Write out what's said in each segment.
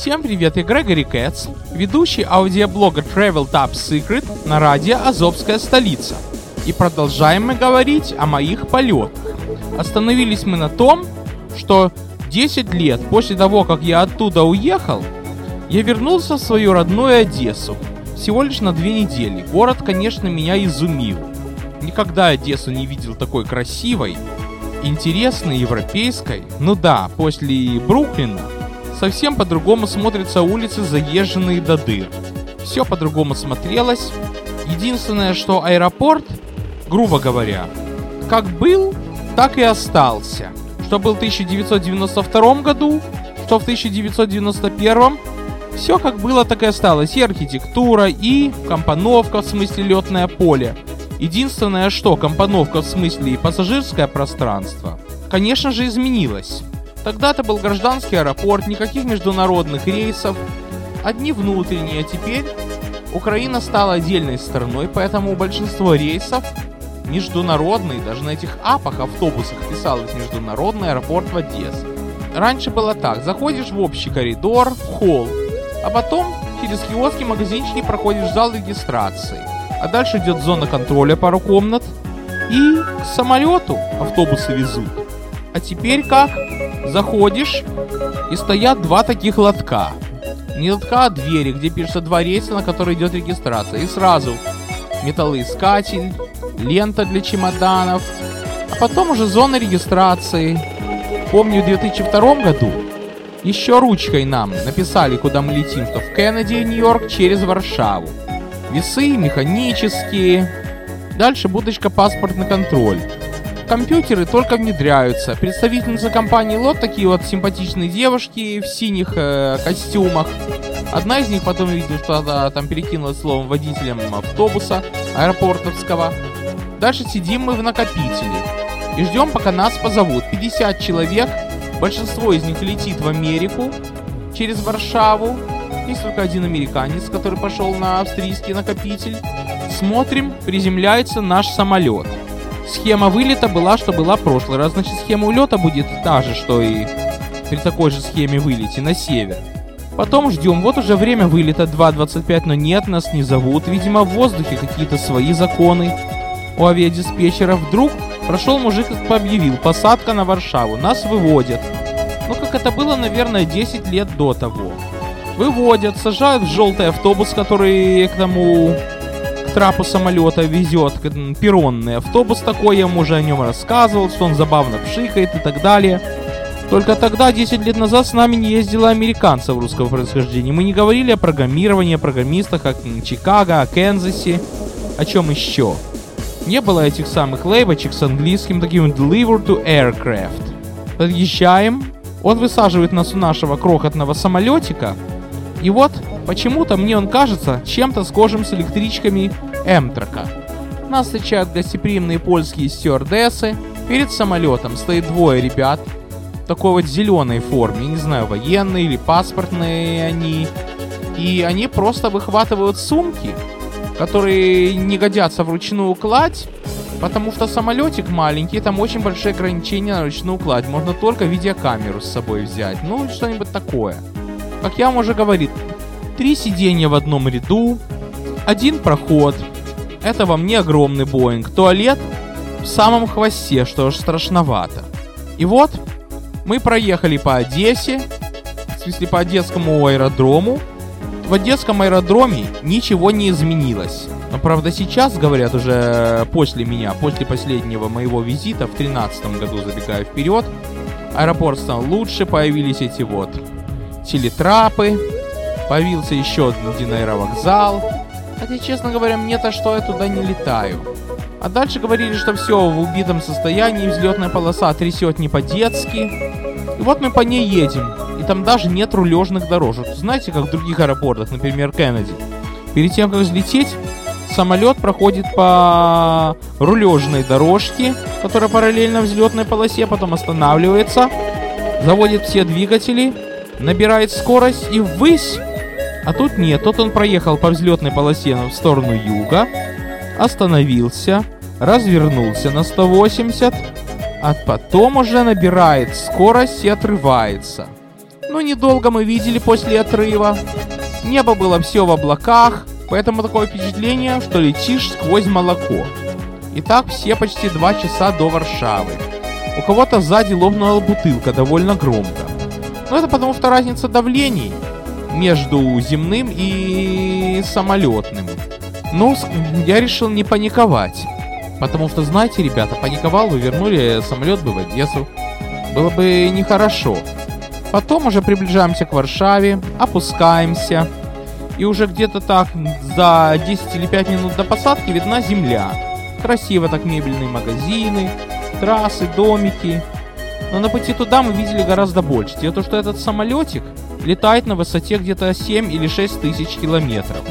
Всем привет, я Грегори Кэтс, ведущий аудиоблога Travel Top Secret на радио «Азовская столица». И продолжаем мы говорить о моих полетах. Остановились мы на том, что 10 лет после того, как я оттуда уехал, я вернулся в свою родную Одессу. Всего лишь на две недели. Город, конечно, меня изумил. Никогда Одессу не видел такой красивой, интересной, европейской. Ну да, после Бруклина совсем по-другому смотрятся улицы, заезженные до дыр. Все по-другому смотрелось. Единственное, что аэропорт, грубо говоря, как был, так и остался. Что был в 1992 году, что в 1991 все как было, так и осталось. И архитектура, и компоновка, в смысле летное поле. Единственное, что компоновка в смысле и пассажирское пространство, конечно же, изменилось. Тогда-то был гражданский аэропорт, никаких международных рейсов, одни внутренние, теперь Украина стала отдельной страной, поэтому большинство рейсов международные, даже на этих апах, автобусах писалось международный аэропорт в Одессе. Раньше было так, заходишь в общий коридор, в холл, а потом через киоски магазинчики проходишь в зал регистрации. А дальше идет зона контроля пару комнат. И к самолету автобусы везут. А теперь как? Заходишь, и стоят два таких лотка. Не лотка, а двери, где пишется два рейса, на которые идет регистрация. И сразу металлоискатель, лента для чемоданов, а потом уже зона регистрации. Помню, в 2002 году еще ручкой нам написали, куда мы летим, то в Кеннеди, Нью-Йорк, через Варшаву. Весы механические. Дальше будочка паспортный контроль. Компьютеры только внедряются. Представительница компании Лот, такие вот симпатичные девушки в синих э, костюмах. Одна из них потом видел, что она там перекинулась словом водителем автобуса аэропортовского. Дальше сидим мы в накопителе и ждем, пока нас позовут. 50 человек, большинство из них летит в Америку через Варшаву. Есть только один американец, который пошел на австрийский накопитель. Смотрим, приземляется наш самолет. Схема вылета была, что была в прошлый раз. Значит, схема улета будет та же, что и при такой же схеме вылете на север. Потом ждем. Вот уже время вылета 2.25, но нет, нас не зовут. Видимо, в воздухе какие-то свои законы. У авиадиспетчера вдруг прошел мужик и объявил «Посадка на Варшаву». Нас выводят. Ну, как это было, наверное, 10 лет до того. Выводят, сажают в желтый автобус, который к тому трапу самолета везет перронный автобус такой, я ему уже о нем рассказывал, что он забавно пшикает и так далее. Только тогда, 10 лет назад, с нами не ездила американцев русского происхождения. Мы не говорили о программировании, о программистах, о Чикаго, о Канзасе, о чем еще. Не было этих самых лейбочек с английским таким «deliver to aircraft». Подъезжаем, он высаживает нас у нашего крохотного самолетика, и вот почему-то мне он кажется чем-то схожим с электричками Эмтрака. Нас встречают гостеприимные польские стюардессы. Перед самолетом стоит двое ребят в такой вот зеленой форме, не знаю, военные или паспортные они. И они просто выхватывают сумки, которые не годятся вручную кладь, потому что самолетик маленький, там очень большие ограничения на ручную кладь. Можно только видеокамеру с собой взять, ну что-нибудь такое. Как я вам уже говорил, три сиденья в одном ряду, один проход. Это вам не огромный Боинг. Туалет в самом хвосте, что уж страшновато. И вот мы проехали по Одессе, в смысле по Одесскому аэродрому. В Одесском аэродроме ничего не изменилось. Но правда сейчас, говорят уже после меня, после последнего моего визита в 2013 году, забегая вперед, аэропорт стал лучше, появились эти вот телетрапы, появился еще один аэровокзал. Хотя, честно говоря, мне-то что я туда не летаю. А дальше говорили, что все в убитом состоянии, взлетная полоса трясет не по-детски. И вот мы по ней едем. И там даже нет рулежных дорожек. Знаете, как в других аэропортах, например, Кеннеди. Перед тем, как взлететь, самолет проходит по рулежной дорожке, которая параллельно взлетной полосе, потом останавливается, заводит все двигатели, набирает скорость и ввысь. А тут нет, тут он проехал по взлетной полосе в сторону юга, остановился, развернулся на 180, а потом уже набирает скорость и отрывается. Но недолго мы видели после отрыва. Небо было все в облаках, поэтому такое впечатление, что летишь сквозь молоко. И так все почти два часа до Варшавы. У кого-то сзади лопнула бутылка довольно громко. Но это потому что разница давлений между земным и самолетным. Но я решил не паниковать. Потому что, знаете, ребята, паниковал бы, вернули самолет бы в Одессу. Было бы нехорошо. Потом уже приближаемся к Варшаве, опускаемся. И уже где-то так за 10 или 5 минут до посадки видна земля. Красиво так мебельные магазины, трассы, домики. Но на пути туда мы видели гораздо больше. Дело в том, что этот самолетик летает на высоте где-то 7 или 6 тысяч километров.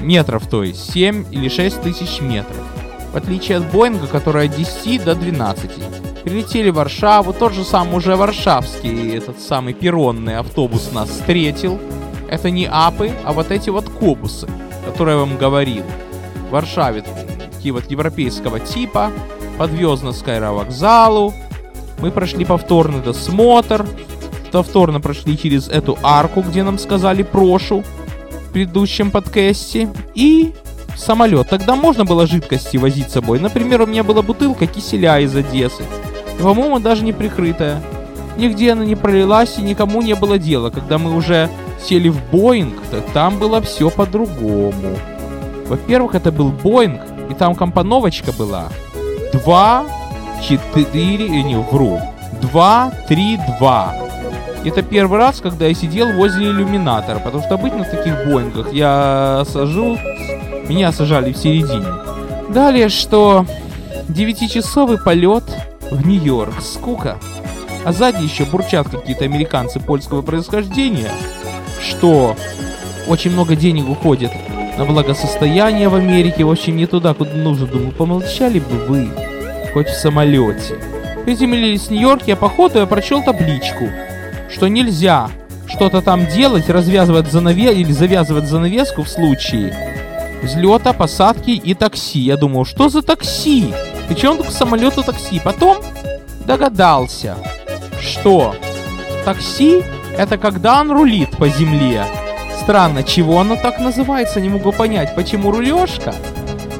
Метров, то есть 7 или 6 тысяч метров. В отличие от Боинга, который от 10 до 12. Прилетели в Варшаву, тот же самый уже варшавский, этот самый перронный автобус нас встретил. Это не апы, а вот эти вот кобусы, которые я вам говорил. В Варшаве такие вот европейского типа, подвез нас к аэровокзалу. Мы прошли повторный досмотр, повторно прошли через эту арку, где нам сказали прошу в предыдущем подкасте. И самолет. Тогда можно было жидкости возить с собой. Например, у меня была бутылка киселя из Одессы по-моему, даже не прикрытая. Нигде она не пролилась и никому не было дела. Когда мы уже сели в Боинг, то там было все по-другому. Во-первых, это был Боинг, и там компоновочка была 2, 4, э, не, вру, 2, 3, 2. Это первый раз, когда я сидел возле иллюминатора, потому что обычно в таких Боингах я сажу, меня сажали в середине. Далее, что 9-часовый полет в Нью-Йорк. Скука. А сзади еще бурчат какие-то американцы польского происхождения, что очень много денег уходит на благосостояние в Америке, в общем, не туда, куда нужно. Думаю, помолчали бы вы, хоть в самолете. Приземлились в Нью-Йорке, а по ходу я прочел табличку, что нельзя что-то там делать, развязывать занавес или завязывать занавеску в случае взлета, посадки и такси. Я думал, что за такси? Причем к самолету такси. Потом догадался, что такси это когда он рулит по земле. Странно, чего оно так называется, не могу понять. Почему рулежка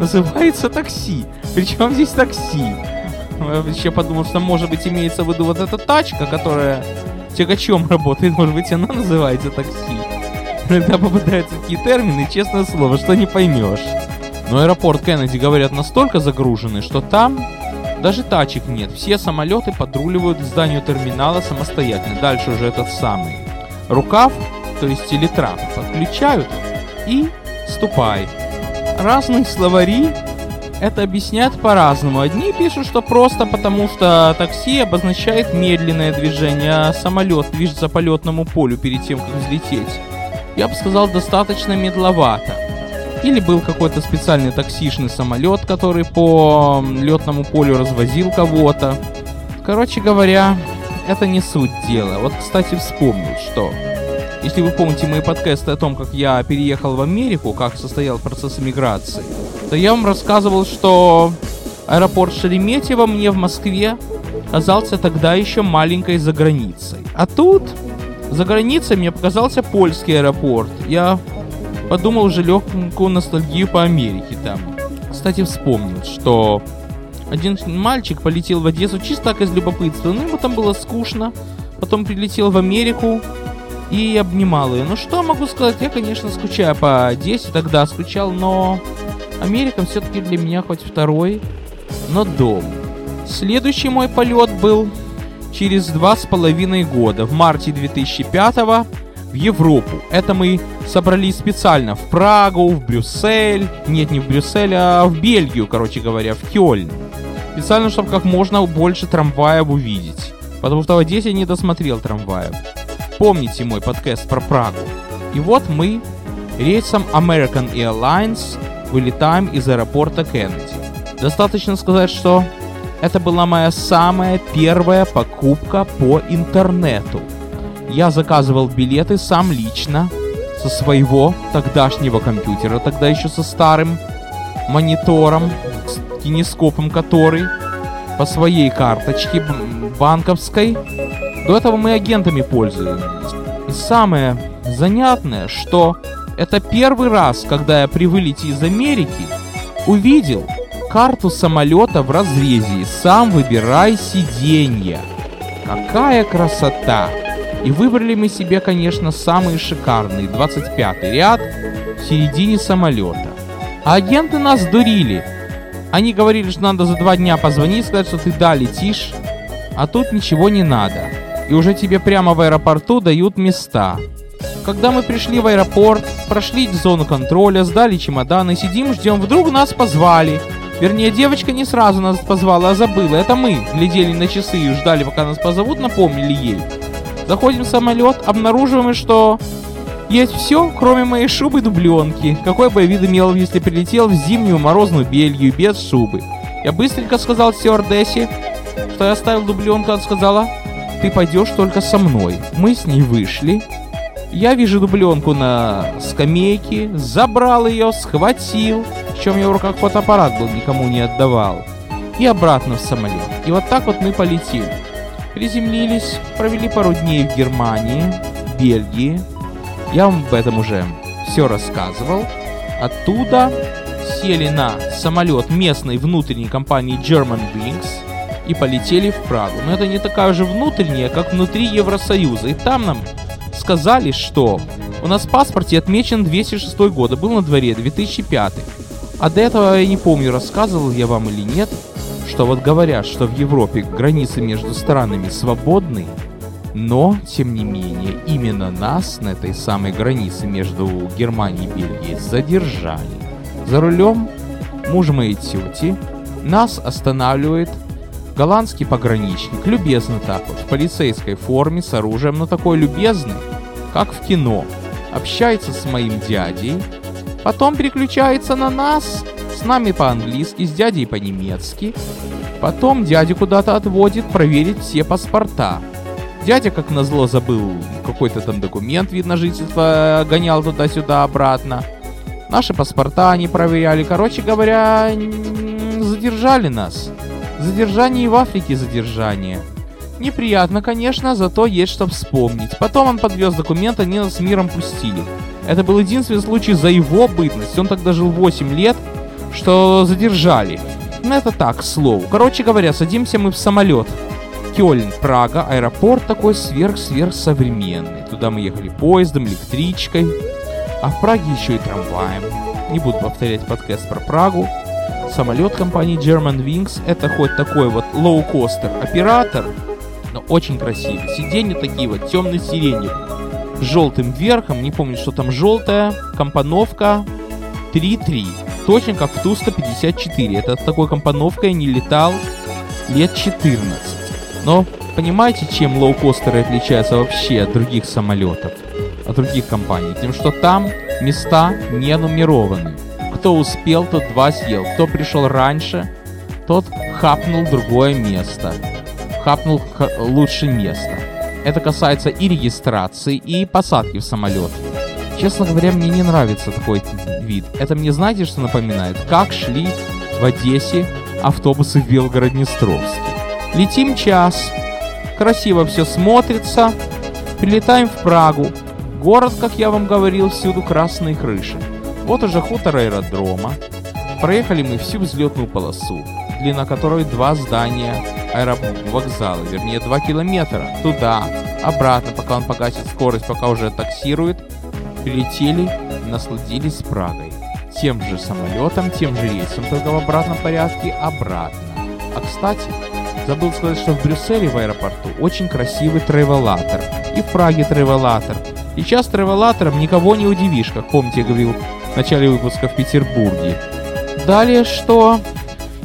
называется такси? Причем здесь такси? Я еще подумал, что может быть имеется в виду вот эта тачка, которая тягачом работает, может быть она называется такси. Иногда попадаются такие термины, честное слово, что не поймешь. Но аэропорт Кеннеди, говорят, настолько загруженный, что там даже тачек нет. Все самолеты подруливают к зданию терминала самостоятельно. Дальше уже этот самый рукав, то есть телетрап, подключают и ступай. Разные словари это объясняют по-разному. Одни пишут, что просто потому, что такси обозначает медленное движение, а самолет движется по летному полю перед тем, как взлететь. Я бы сказал, достаточно медловато. Или был какой-то специальный таксишный самолет, который по летному полю развозил кого-то. Короче говоря, это не суть дела. Вот, кстати, вспомнил, что если вы помните мои подкасты о том, как я переехал в Америку, как состоял процесс иммиграции, то я вам рассказывал, что аэропорт Шереметьево мне в Москве казался тогда еще маленькой за границей. А тут за границей мне показался польский аэропорт. Я подумал уже легкую ностальгию по Америке там. Кстати, вспомнил, что один мальчик полетел в Одессу чисто так из любопытства. Ну, ему там было скучно. Потом прилетел в Америку и обнимал ее. Ну, что могу сказать? Я, конечно, скучаю по Одессе. Тогда скучал, но Америка все-таки для меня хоть второй, но дом. Следующий мой полет был через два с половиной года, в марте 2005 в Европу. Это мы собрались специально в Прагу, в Брюссель. Нет, не в Брюссель, а в Бельгию, короче говоря, в Кёльн. Специально, чтобы как можно больше трамваев увидеть. Потому что в Одессе не досмотрел трамваев. Помните мой подкаст про Прагу. И вот мы рейсом American Airlines вылетаем из аэропорта Кеннеди. Достаточно сказать, что это была моя самая первая покупка по интернету – я заказывал билеты сам лично со своего тогдашнего компьютера, тогда еще со старым монитором, с кинескопом который, по своей карточке банковской. До этого мы агентами пользовались. И самое занятное, что это первый раз, когда я при вылете из Америки увидел карту самолета в разрезе и сам выбирай сиденье. Какая красота! И выбрали мы себе, конечно, самые шикарные, 25 ряд в середине самолета. А агенты нас дурили. Они говорили, что надо за два дня позвонить, сказать, что ты да, летишь, а тут ничего не надо. И уже тебе прямо в аэропорту дают места. Когда мы пришли в аэропорт, прошли зону контроля, сдали чемоданы, сидим, ждем, вдруг нас позвали. Вернее, девочка не сразу нас позвала, а забыла. Это мы глядели на часы и ждали, пока нас позовут, напомнили ей. Заходим в самолет, обнаруживаем, что есть все, кроме моей шубы дубленки. Какой бы я вид имел, если прилетел в зимнюю морозную Бельгию без шубы. Я быстренько сказал стюардессе, что я оставил дубленку, она сказала, ты пойдешь только со мной. Мы с ней вышли. Я вижу дубленку на скамейке, забрал ее, схватил, в чем я в руках фотоаппарат был, никому не отдавал, и обратно в самолет. И вот так вот мы полетели. Приземлились, провели пару дней в Германии, Бельгии. Я вам об этом уже все рассказывал. Оттуда сели на самолет местной внутренней компании German Wings и полетели в Прагу. Но это не такая же внутренняя, как внутри Евросоюза. И там нам сказали, что у нас в паспорте отмечен 206 год, а был на дворе 2005. А до этого я не помню, рассказывал я вам или нет, что вот говорят, что в Европе границы между странами свободны, но, тем не менее, именно нас на этой самой границе между Германией и Бельгией задержали. За рулем муж моей тети нас останавливает голландский пограничник, любезно так вот, в полицейской форме, с оружием, но такой любезный, как в кино. Общается с моим дядей, потом переключается на нас, с нами по-английски, с дядей по-немецки. Потом дядя куда-то отводит проверить все паспорта. Дядя, как назло, забыл какой-то там документ, видно, жительство, гонял туда-сюда обратно. Наши паспорта они проверяли. Короче говоря, задержали нас. Задержание в Африке задержание. Неприятно, конечно, зато есть что вспомнить. Потом он подвез документ, они нас миром пустили. Это был единственный случай за его бытность. Он тогда жил 8 лет, что задержали. Ну это так, к слову. Короче говоря, садимся мы в самолет. Кёльн, Прага, аэропорт такой сверх-сверх. Туда мы ехали поездом, электричкой, а в Праге еще и трамваем. Не буду повторять подкаст про Прагу. Самолет компании German Wings это хоть такой вот лоукостер оператор, но очень красивый. Сиденья такие вот темно-сиреневые. С желтым верхом, не помню, что там желтая, компоновка 3.3. Точно как в Ту-154. Это такой компоновкой не летал лет 14. Но понимаете, чем лоукостеры отличаются вообще от других самолетов, от других компаний? Тем, что там места не нумерованы. Кто успел, тот два съел. Кто пришел раньше, тот хапнул другое место хапнул лучше место. Это касается и регистрации, и посадки в самолет. Честно говоря, мне не нравится такой вид. Это мне знаете, что напоминает? Как шли в Одессе автобусы в Белгород-Днестровске. Летим час, красиво все смотрится, прилетаем в Прагу. Город, как я вам говорил, всюду красные крыши. Вот уже хутор аэродрома. Проехали мы всю взлетную полосу, длина которой два здания аэровокзала, вернее 2 километра, туда, обратно, пока он погасит скорость, пока уже таксирует, прилетели, насладились Прагой. Тем же самолетом, тем же рейсом, только в обратном порядке, обратно. А кстати, забыл сказать, что в Брюсселе в аэропорту очень красивый тревелатор. И в Праге тревелатор. И сейчас тревелатором никого не удивишь, как помните, я говорил в начале выпуска в Петербурге. Далее что?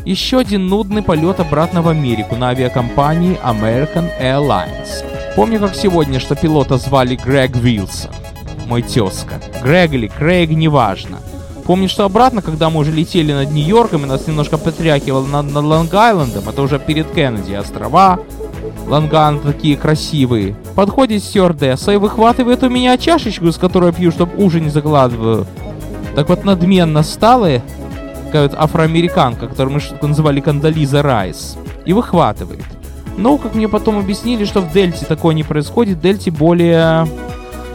Еще один нудный полет обратно в Америку на авиакомпании American Airlines. Помню как сегодня, что пилота звали Грег Вилсон. Мой тезка. Грег или Крейг, неважно. Помню, что обратно, когда мы уже летели над Нью-Йорком, и нас немножко потрякивало над, над Лонг-Айлендом, это уже перед Кеннеди, острова, Лонган такие красивые. Подходит стюардесса и выхватывает у меня чашечку, с которой я пью, чтобы ужин не закладываю. Так вот надменно стала такая вот афроамериканка, которую мы называли Кандализа Райс, и выхватывает. Но, как мне потом объяснили, что в Дельте такое не происходит, в Дельте более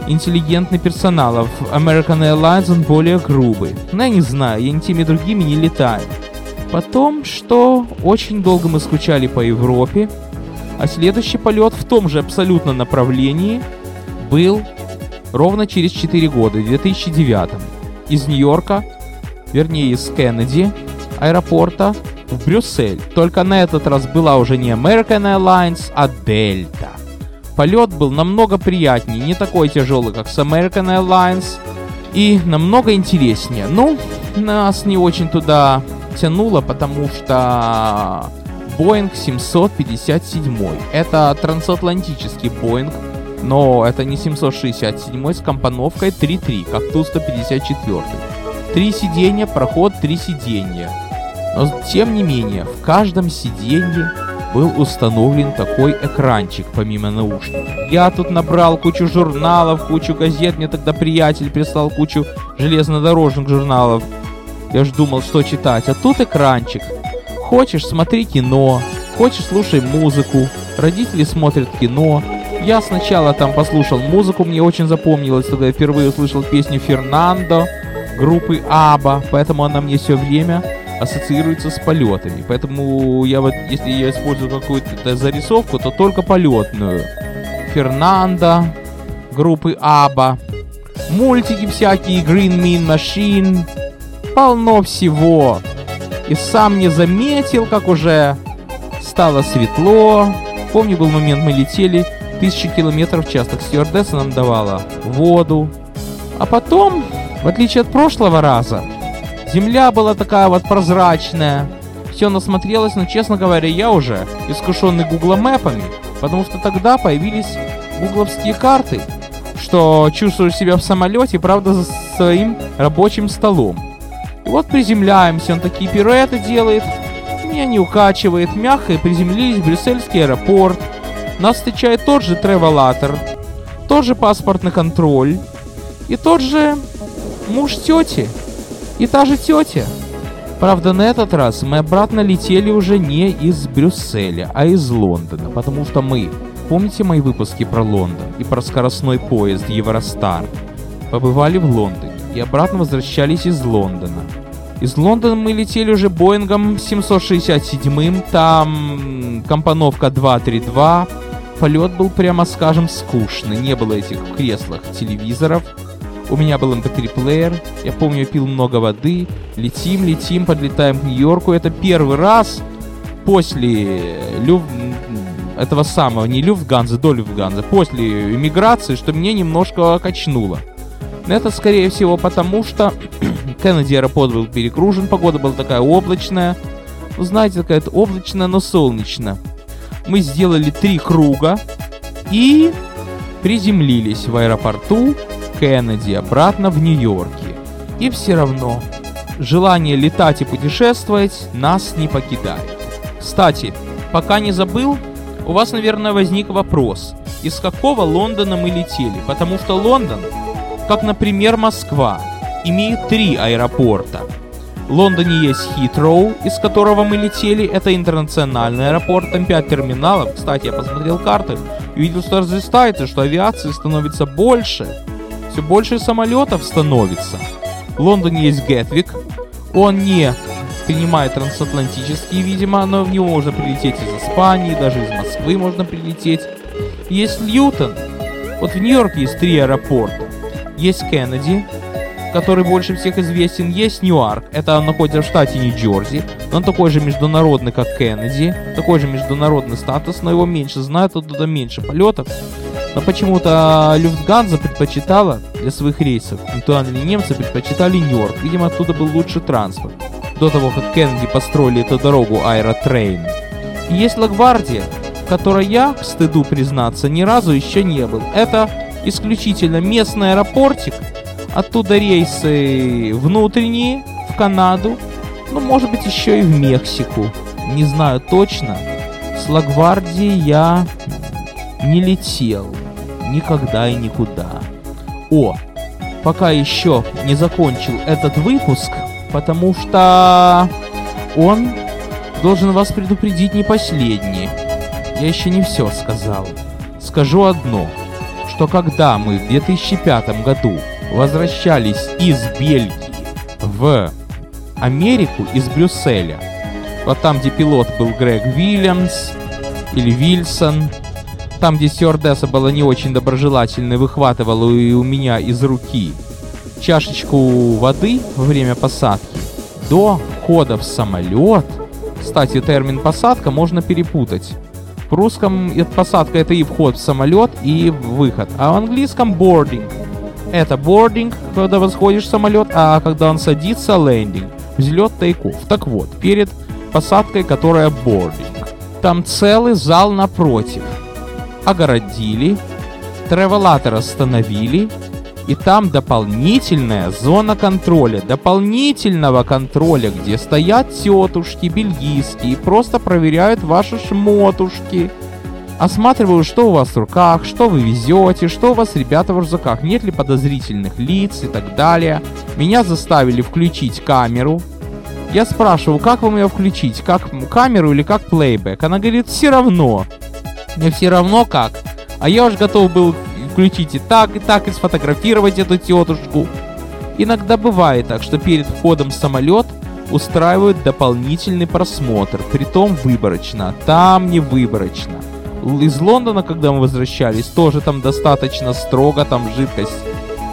интеллигентный персонал, а в American Airlines он более грубый. Но я не знаю, я ни теми другими не летаю. Потом, что очень долго мы скучали по Европе, а следующий полет в том же абсолютно направлении был ровно через 4 года, в 2009 из Нью-Йорка, вернее из Кеннеди аэропорта в Брюссель. Только на этот раз была уже не American Airlines, а Delta. Полет был намного приятнее, не такой тяжелый, как с American Airlines, и намного интереснее. Ну, нас не очень туда тянуло, потому что Boeing 757. Это трансатлантический Boeing, но это не 767 с компоновкой 3.3, как Ту-154. Три сиденья, проход три сиденья. Но тем не менее, в каждом сиденье был установлен такой экранчик, помимо наушников. Я тут набрал кучу журналов, кучу газет, мне тогда приятель прислал кучу железнодорожных журналов. Я ж думал, что читать, а тут экранчик. Хочешь, смотри кино, хочешь, слушай музыку. Родители смотрят кино. Я сначала там послушал музыку, мне очень запомнилось, когда я впервые услышал песню «Фернандо» группы Аба, поэтому она мне все время ассоциируется с полетами. Поэтому я вот, если я использую какую-то зарисовку, то только полетную. Фернандо, группы Аба, мультики всякие, Green Mean Machine, полно всего. И сам не заметил, как уже стало светло. Помню, был момент, мы летели тысячи километров в час, так стюардесса нам давала воду. А потом, в отличие от прошлого раза, Земля была такая вот прозрачная. Все насмотрелось, но, честно говоря, я уже искушенный Google мэпами, потому что тогда появились гугловские карты, что чувствуешь себя в самолете, правда, за своим рабочим столом. И вот приземляемся, он такие пируэты делает, меня не укачивает, мягко и приземлились в брюссельский аэропорт. Нас встречает тот же тревелатор, тот же паспортный контроль и тот же муж тети, и та же тетя. Правда, на этот раз мы обратно летели уже не из Брюсселя, а из Лондона, потому что мы, помните мои выпуски про Лондон и про скоростной поезд Евростар? Побывали в Лондоне и обратно возвращались из Лондона. Из Лондона мы летели уже Боингом 767, там компоновка 232. Полет был, прямо скажем, скучный, не было этих в креслах телевизоров, у меня был mp3-плеер, эм я помню, пил много воды, летим, летим, подлетаем к Нью-Йорку. Это первый раз после Люф... этого самого, не Люфтганза, до Люфтганза, после иммиграции, что мне немножко качнуло. Но это, скорее всего, потому что Кеннеди аэропорт был перегружен, погода была такая облачная. Ну, знаете, такая облачная, но солнечно. Мы сделали три круга и приземлились в аэропорту Кеннеди обратно в Нью-Йорке. И все равно, желание летать и путешествовать нас не покидает. Кстати, пока не забыл, у вас, наверное, возник вопрос, из какого Лондона мы летели, потому что Лондон, как, например, Москва, имеет три аэропорта. В Лондоне есть Хитроу, из которого мы летели, это интернациональный аэропорт, там 5 терминалов. Кстати, я посмотрел карты и увидел, что разрастается, что авиации становится больше все больше самолетов становится. В Лондоне есть Гетвик. Он не принимает трансатлантические, видимо, но в него можно прилететь из Испании, даже из Москвы можно прилететь. Есть Льютон. Вот в Нью-Йорке есть три аэропорта. Есть Кеннеди, который больше всех известен. Есть Ньюарк, это он находится в штате Нью-Джерси. Он такой же международный, как Кеннеди. Такой же международный статус, но его меньше знают, оттуда меньше полетов. Но почему-то Люфтганза предпочитала для своих рейсов, пунктуальные немцы предпочитали Ньюарк. Видимо, оттуда был лучший транспорт. До того, как Кеннеди построили эту дорогу AirTrain. И есть Лагвардия, которой я, к стыду признаться, ни разу еще не был. Это исключительно местный аэропортик. Оттуда рейсы внутренние, в Канаду, ну, может быть, еще и в Мексику. Не знаю точно. С Лагвардией я не летел никогда и никуда. О, пока еще не закончил этот выпуск, потому что он должен вас предупредить не последний. Я еще не все сказал. Скажу одно, что когда мы в 2005 году возвращались из Бельгии в Америку из Брюсселя, вот там, где пилот был Грег Вильямс или Вильсон, там, где стюардесса была не очень доброжелательной, выхватывала и у меня из руки чашечку воды во время посадки, до входа в самолет, кстати, термин посадка можно перепутать. В русском посадка это и вход в самолет, и выход. А в английском boarding. Это boarding, когда восходишь самолет, а когда он садится, landing. Взлет тейков. Так вот, перед посадкой, которая boarding. Там целый зал напротив. Огородили, тревелатор остановили, и там дополнительная зона контроля, дополнительного контроля, где стоят тетушки бельгийские просто проверяют ваши шмотушки. Осматривают, что у вас в руках, что вы везете, что у вас ребята в рюкзаках, нет ли подозрительных лиц и так далее. Меня заставили включить камеру. Я спрашиваю, как вам ее включить, как камеру или как плейбэк? Она говорит, все равно. Мне все равно как. А я уже готов был включить и так, и так, и сфотографировать эту тетушку. Иногда бывает так, что перед входом в самолет устраивают дополнительный просмотр, притом выборочно, там не выборочно. Из Лондона, когда мы возвращались, тоже там достаточно строго, там жидкость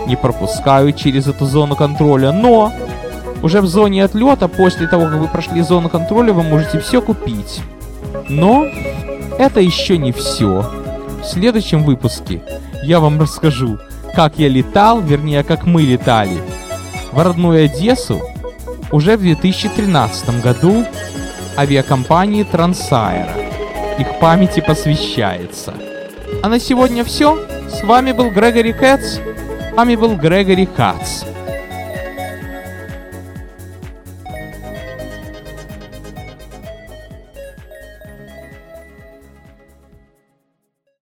не пропускают через эту зону контроля, но уже в зоне отлета, после того, как вы прошли зону контроля, вы можете все купить. Но это еще не все. В следующем выпуске я вам расскажу, как я летал, вернее, как мы летали в родную Одессу уже в 2013 году авиакомпании Трансайра. Их памяти посвящается. А на сегодня все. С вами был Грегори Кэтс. Вами был Грегори Кац.